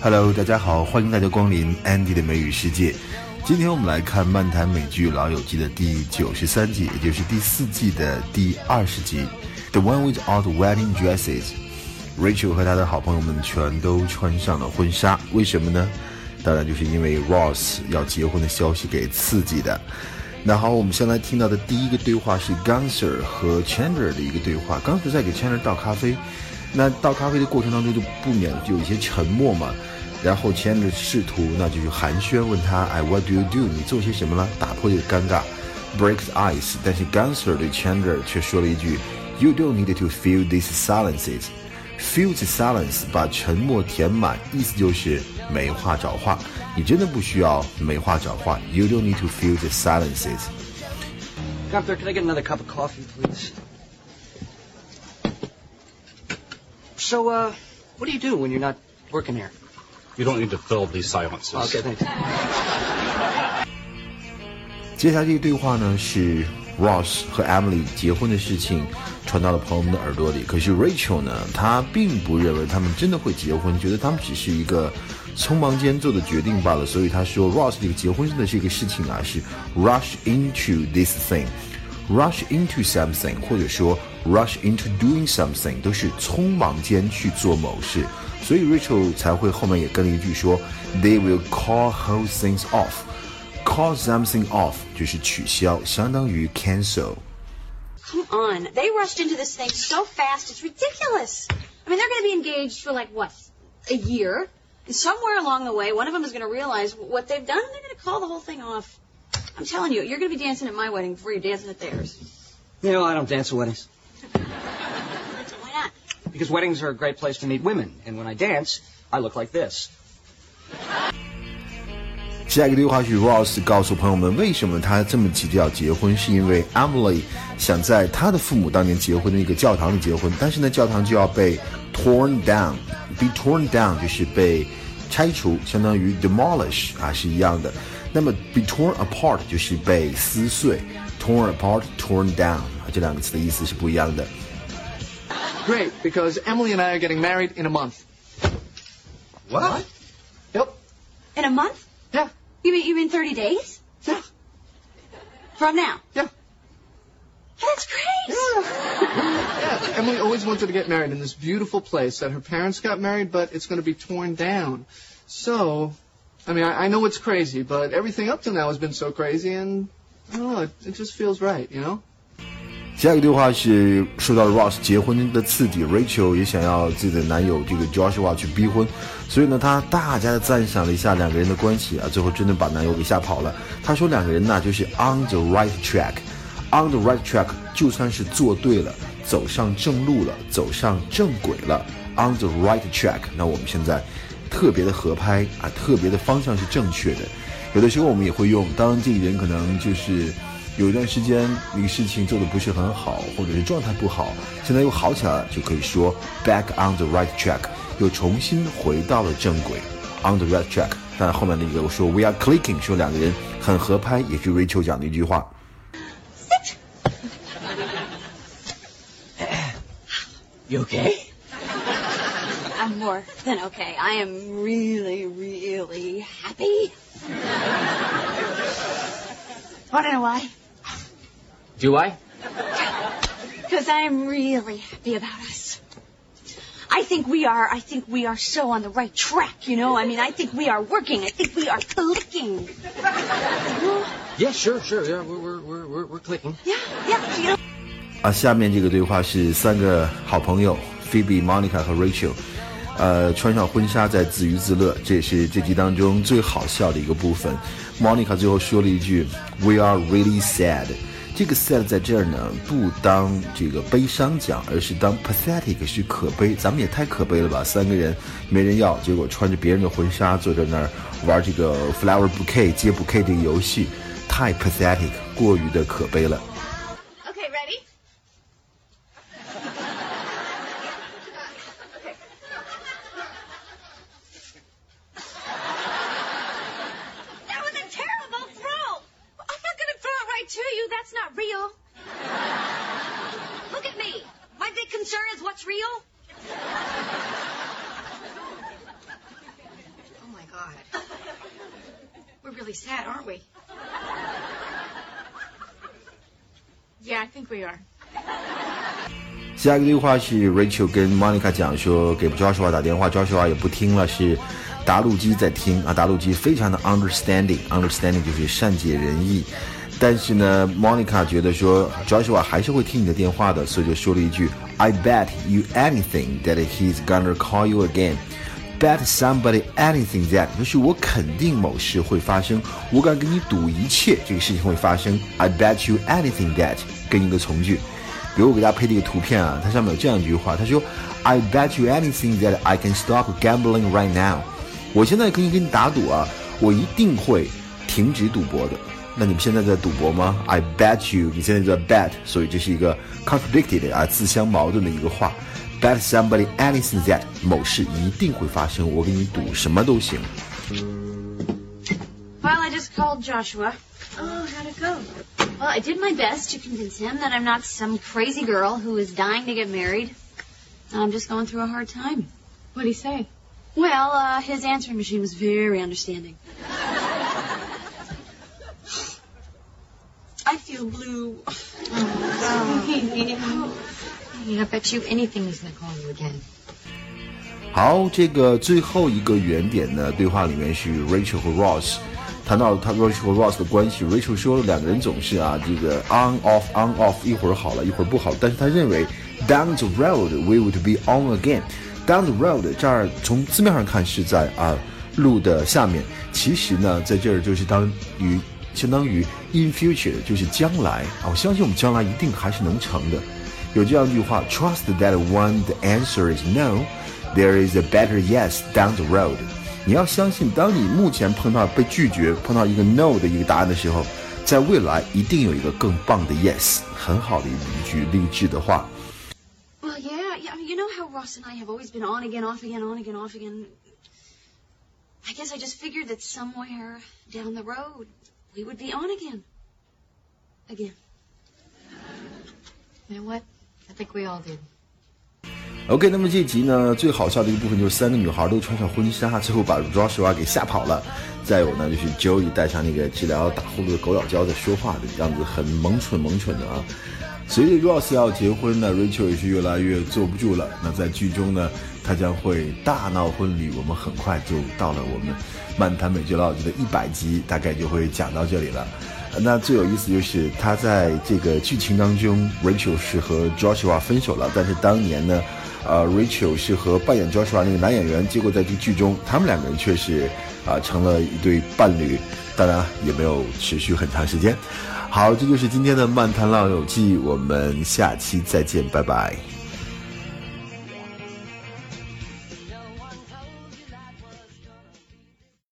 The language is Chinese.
Hello，大家好，欢迎大家光临 Andy 的美语世界。今天我们来看漫谈美剧《老友记》的第九十三集，也就是第四季的第二十集，The one with all the wedding dresses。Rachel 和他的好朋友们全都穿上了婚纱，为什么呢？当然就是因为 Ross 要结婚的消息给刺激的。那好，我们先来听到的第一个对话是 Gunser 和 Chandler 的一个对话。Gunser 在给 Chandler 倒咖啡，那倒咖啡的过程当中就不免有一些沉默嘛。然后 Chandler 试图那就是寒暄问他，哎，What do you do？你做些什么了？打破这个尴尬，breaks ice。但是 Gunser 对 Chandler 却说了一句，You don't need to fill these silences。Fill the silence，把沉默填满，意思就是没话找话。你真的不需要没话找话。You don't need to fill the silences。Gunther, can I get another cup of coffee, please? So, uh, what do you do when you're not working here? You don't need to fill these silences. Okay, thanks. 接下来这个对话呢是 Ross 和 Emily 结婚的事情传到了朋友们的耳朵里，可是 Rachel 呢，她并不认为他们真的会结婚，觉得他们只是一个匆忙间做的决定罢了。所以她说 Ross 这个结婚的这个事情啊，是 rush into this thing，rush into something，或者说 rush into doing something，都是匆忙间去做某事。所以 Rachel 才会后面也跟了一句说，They will call whole things off。Call something off 就是取消，相当于 cancel。 Come on. They rushed into this thing so fast, it's ridiculous. I mean, they're going to be engaged for like, what, a year? And somewhere along the way, one of them is going to realize what they've done and they're going to call the whole thing off. I'm telling you, you're going to be dancing at my wedding before you're dancing at theirs. You know, I don't dance at weddings. Why not? Because weddings are a great place to meet women. And when I dance, I look like this. 下一个对话是 Ross 告诉朋友们，为什么他这么急着要结婚，是因为 Emily 想在他的父母当年结婚的那个教堂里结婚，但是呢，教堂就要被 torn down，be torn down 就是被拆除，相当于 demolish 啊是一样的。 那么 be torn apart 就是被撕碎，torn apart，torn down 啊这两个词的意思是不一样的。 Great, because Emily and I are getting married in a month. What? Yep. In a month? Yeah. You mean, you mean 30 days? Yeah. From now? Yeah. That's great. Yeah. Emily always wanted to get married in this beautiful place that her parents got married, but it's going to be torn down. So, I mean, I, I know it's crazy, but everything up to now has been so crazy, and I don't know, it, it just feels right, you know? 下一个对话是受到了 Ross 结婚的刺激，Rachel 也想要自己的男友这个 Joshua 去逼婚，所以呢，她大家的赞赏了一下两个人的关系啊，最后真的把男友给吓跑了。她说两个人呢就是 on the right track，on the right track 就算是做对了，走上正路了，走上正轨了，on the right track。那我们现在特别的合拍啊，特别的方向是正确的。有的时候我们也会用，当这个人可能就是。有一段时间那个事情做的不是很好，或者是状态不好，现在又好起来了，就可以说 back on the right track，又重新回到了正轨，on the right track。但后面那个我说 we are clicking，说两个人很合拍，也是 Rachel 讲的一句话。You okay? I'm more than okay. I am really, really happy. Want to know why? Do I? Because I'm really happy about us. I think we are, I think we are so on the right track, you know? I mean, I think we are working. I think we are clicking. Yeah, sure, sure. Yeah, we're, we're, we're, we're, we're clicking. Yeah, yeah, you know? 啊，下面这个对话是三个好朋友 Phoebe、Monica 和 Rachel， 呃，穿上婚纱在自娱自乐，这也是这集当中最好笑的一个部分。Monica 最后说了一句 "We are really sad"，这个 sad 在这儿呢，不当这个悲伤讲，而是当 pathetic 是可悲。咱们也太可悲了吧，三个人没人要，结果穿着别人的婚纱坐在那儿玩这个 flower bouquet 接 bouquet 这个游戏，太 pathetic，过于的可悲了。Okay, ready? That was a terrible throw. I'm not going to throw it right to you. That's not real. Look at me. My big concern is what's real. Oh, my God. We're really sad, aren't we? Yeah, I think we are. 下一个对话是 Rachel 跟 Monica 讲说，给 Joshua 打电话，Joshua 也不听了，是答录机在听啊，答录机非常的 understanding，understanding 就是善解人意。但是呢，Monica 觉得说 Joshua 还是会听你的电话的，所以就说了一句 I bet you anything that he's gonna call you again。Bet somebody anything that 就是我肯定某事会发生，我敢跟你赌一切这个事情会发生。I bet you anything that 跟一个从句。比如我给大家配的一个图片啊，它上面有这样一句话，他说：“I bet you anything that I can stop gambling right now。”我现在可以跟你打赌啊，我一定会停止赌博的。那你们现在在赌博吗？I bet you，你现在在 bet，所以这是一个 contradicted 啊，自相矛盾的一个话。Bet somebody anything that 某事一定会发生，我给你赌什么都行。Well, I just called Joshua. Oh, how'd it go? Well, I did my best to convince him that I'm not some crazy girl who is dying to get married. I'm just going through a hard time. What'd he say? Well, uh, his answering machine was very understanding. I feel blue. Oh, I bet you anything he's gonna call you again. 好，这个最后一个原点呢，对话里面是 Rachel 和 Ross 谈到他 Rachel 和 Ross 的关系。Rachel 说两个人总是啊，这个 on off on off，一会儿好了，一会儿不好。但是他认为 down the road we would be on again。down the road 这儿从字面上看是在啊路的下面，其实呢在这儿就是当于相当于 in future，就是将来啊。我相信我们将来一定还是能成的。有这样一句话：Trust that when the answer is no。There is a better yes down the road。你要相信，当你目前碰到被拒绝、碰到一个 no 的一个答案的时候，在未来一定有一个更棒的 yes，很好的一句励志的话。 Well, yeah, yeah. I mean, you know how Ross and I have always been on again, off again, on again, off again. I guess I just figured that somewhere down the road we would be on again. Again. You know what? I think we all did. OK，那么这集呢，最好笑的一个部分就是三个女孩都穿上婚纱，最后把 Joshua 给吓跑了。再有呢，就是 Joey 带上那个治疗打呼噜的狗咬胶在说话的样子，很萌蠢萌蠢的啊。随着 Ross 要结婚呢，Rachel 也是越来越坐不住了。那在剧中呢，她将会大闹婚礼。我们很快就到了我们漫谈美剧老友记的一百集，大概就会讲到这里了。那最有意思就是他在这个剧情当中，Rachel 是和 Joshua 分手了，但是当年呢。呃，Rachel 是和扮演 Joshua 那个男演员，结果在这剧中，他们两个人却是啊成了一对伴侣，当然也没有持续很长时间。好，这就是今天的漫谈浪友记，我们下期再见，拜拜。